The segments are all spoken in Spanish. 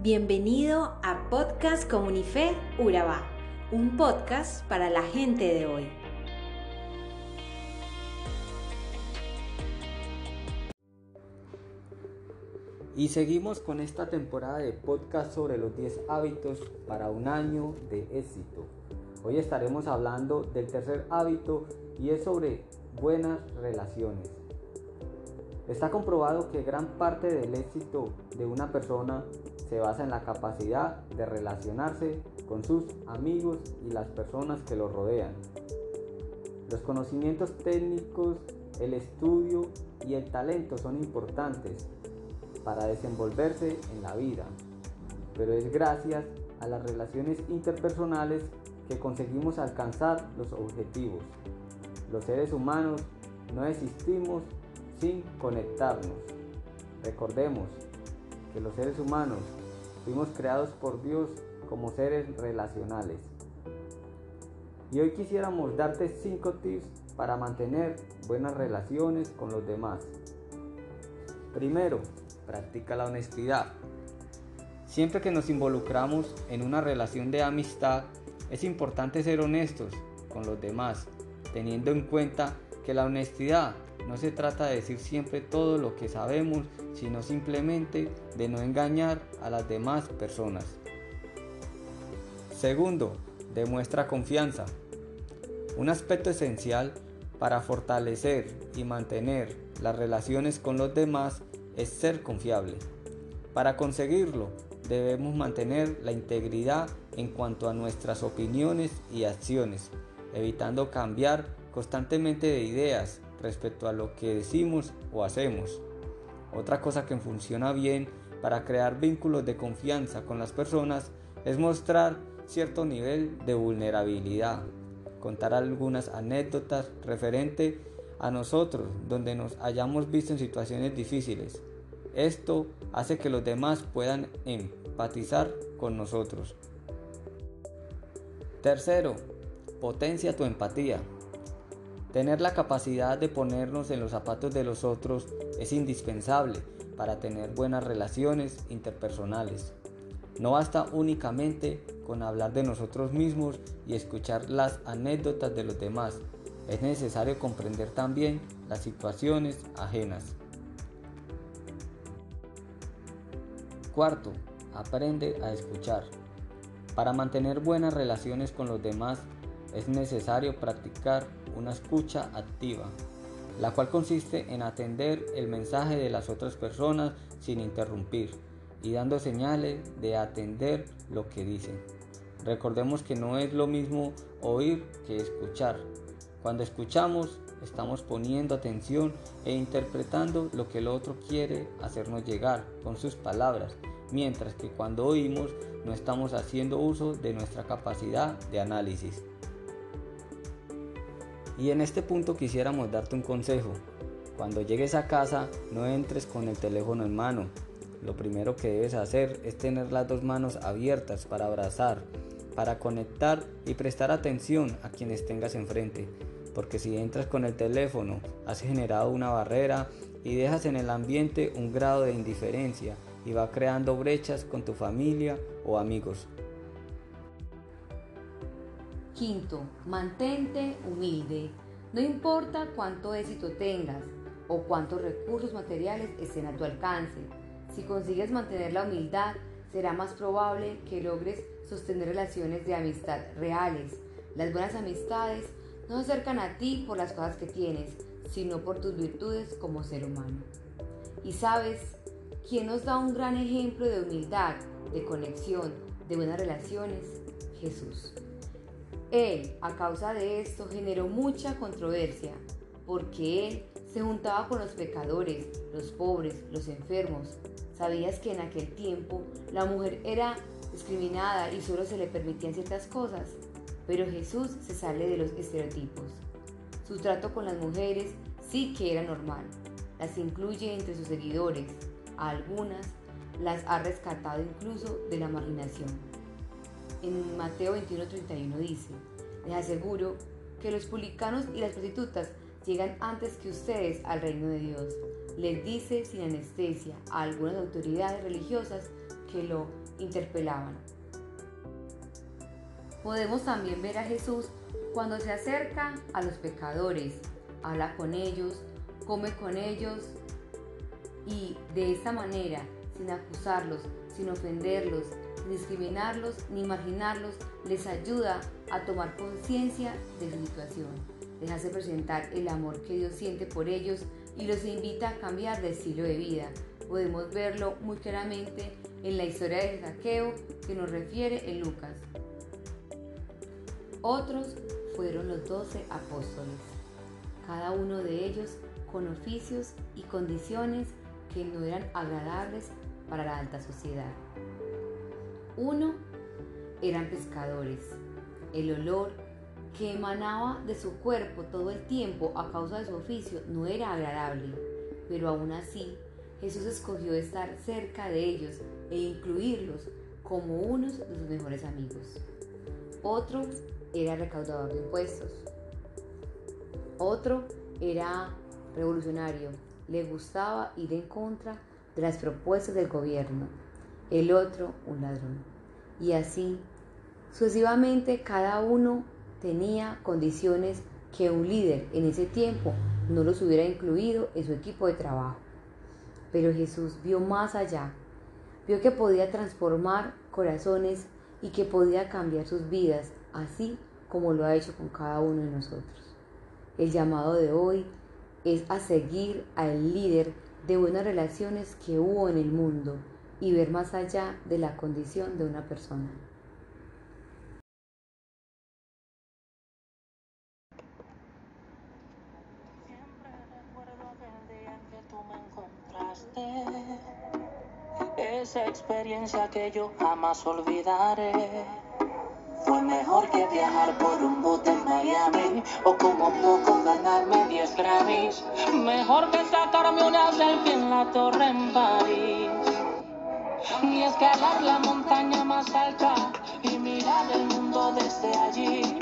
Bienvenido a Podcast Comunife Urabá, un podcast para la gente de hoy. Y seguimos con esta temporada de podcast sobre los 10 hábitos para un año de éxito. Hoy estaremos hablando del tercer hábito y es sobre buenas relaciones. Está comprobado que gran parte del éxito de una persona se basa en la capacidad de relacionarse con sus amigos y las personas que lo rodean. Los conocimientos técnicos, el estudio y el talento son importantes para desenvolverse en la vida, pero es gracias a las relaciones interpersonales que conseguimos alcanzar los objetivos. Los seres humanos no existimos sin conectarnos. Recordemos que los seres humanos fuimos creados por Dios como seres relacionales. Y hoy quisiéramos darte 5 tips para mantener buenas relaciones con los demás. Primero, practica la honestidad. Siempre que nos involucramos en una relación de amistad, es importante ser honestos con los demás, teniendo en cuenta que la honestidad no se trata de decir siempre todo lo que sabemos, sino simplemente de no engañar a las demás personas. Segundo, demuestra confianza. Un aspecto esencial para fortalecer y mantener las relaciones con los demás es ser confiable. Para conseguirlo, debemos mantener la integridad en cuanto a nuestras opiniones y acciones, evitando cambiar constantemente de ideas respecto a lo que decimos o hacemos. Otra cosa que funciona bien para crear vínculos de confianza con las personas es mostrar cierto nivel de vulnerabilidad, contar algunas anécdotas referente a nosotros donde nos hayamos visto en situaciones difíciles. Esto hace que los demás puedan empatizar con nosotros. Tercero, potencia tu empatía. Tener la capacidad de ponernos en los zapatos de los otros es indispensable para tener buenas relaciones interpersonales. No basta únicamente con hablar de nosotros mismos y escuchar las anécdotas de los demás. Es necesario comprender también las situaciones ajenas. Cuarto, aprende a escuchar. Para mantener buenas relaciones con los demás es necesario practicar una escucha activa, la cual consiste en atender el mensaje de las otras personas sin interrumpir y dando señales de atender lo que dicen. Recordemos que no es lo mismo oír que escuchar. Cuando escuchamos estamos poniendo atención e interpretando lo que el otro quiere hacernos llegar con sus palabras, mientras que cuando oímos no estamos haciendo uso de nuestra capacidad de análisis. Y en este punto quisiéramos darte un consejo. Cuando llegues a casa no entres con el teléfono en mano. Lo primero que debes hacer es tener las dos manos abiertas para abrazar, para conectar y prestar atención a quienes tengas enfrente. Porque si entras con el teléfono has generado una barrera y dejas en el ambiente un grado de indiferencia y va creando brechas con tu familia o amigos. Quinto, mantente humilde. No importa cuánto éxito tengas o cuántos recursos materiales estén a tu alcance. Si consigues mantener la humildad, será más probable que logres sostener relaciones de amistad reales. Las buenas amistades no se acercan a ti por las cosas que tienes, sino por tus virtudes como ser humano. Y sabes, ¿quién nos da un gran ejemplo de humildad, de conexión, de buenas relaciones? Jesús. Él, a causa de esto, generó mucha controversia, porque él se juntaba con los pecadores, los pobres, los enfermos. ¿Sabías que en aquel tiempo la mujer era discriminada y solo se le permitían ciertas cosas? Pero Jesús se sale de los estereotipos. Su trato con las mujeres sí que era normal. Las incluye entre sus seguidores. A algunas las ha rescatado incluso de la marginación en Mateo 21:31 dice, les aseguro que los publicanos y las prostitutas llegan antes que ustedes al reino de Dios. Les dice sin anestesia a algunas autoridades religiosas que lo interpelaban. Podemos también ver a Jesús cuando se acerca a los pecadores, habla con ellos, come con ellos y de esta manera, sin acusarlos, sin ofenderlos, discriminarlos ni marginarlos, les ayuda a tomar conciencia de su situación. Les hace presentar el amor que Dios siente por ellos y los invita a cambiar de estilo de vida. Podemos verlo muy claramente en la historia de Saqueo que nos refiere en Lucas. Otros fueron los doce apóstoles, cada uno de ellos con oficios y condiciones que no eran agradables para la alta sociedad. Uno eran pescadores. El olor que emanaba de su cuerpo todo el tiempo a causa de su oficio no era agradable, pero aún así Jesús escogió estar cerca de ellos e incluirlos como unos de sus mejores amigos. Otro era recaudador de impuestos. Otro era revolucionario, le gustaba ir en contra de las propuestas del gobierno. El otro, un ladrón. Y así, sucesivamente, cada uno tenía condiciones que un líder en ese tiempo no los hubiera incluido en su equipo de trabajo. Pero Jesús vio más allá, vio que podía transformar corazones y que podía cambiar sus vidas, así como lo ha hecho con cada uno de nosotros. El llamado de hoy es a seguir al líder de buenas relaciones que hubo en el mundo y ver más allá de la condición de una persona. esa experiencia que yo jamás olvidaré. Fue mejor que viajar por un bote en Miami o como poco ganarme 10 Grammys. Mejor que sacarme una selfie en la torre en París. Ni escalar la montaña más alta y mirar el mundo desde allí.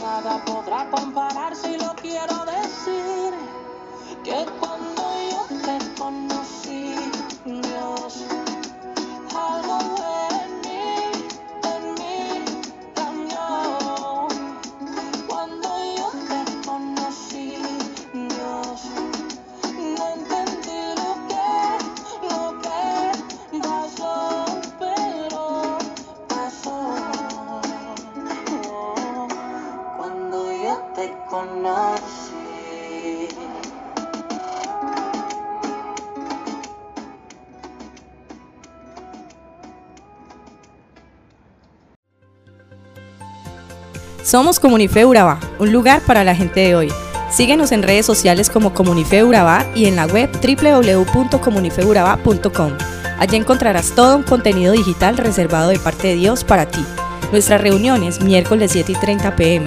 Nada podrá comparar si lo quiero decir. Que cuando yo te conocí, Dios, Somos Comunife Urabá, un lugar para la gente de hoy. Síguenos en redes sociales como Comunife Urabá y en la web www.comunifeurabá.com. Allí encontrarás todo un contenido digital reservado de parte de Dios para ti. Nuestras reuniones miércoles 7 y 30 pm,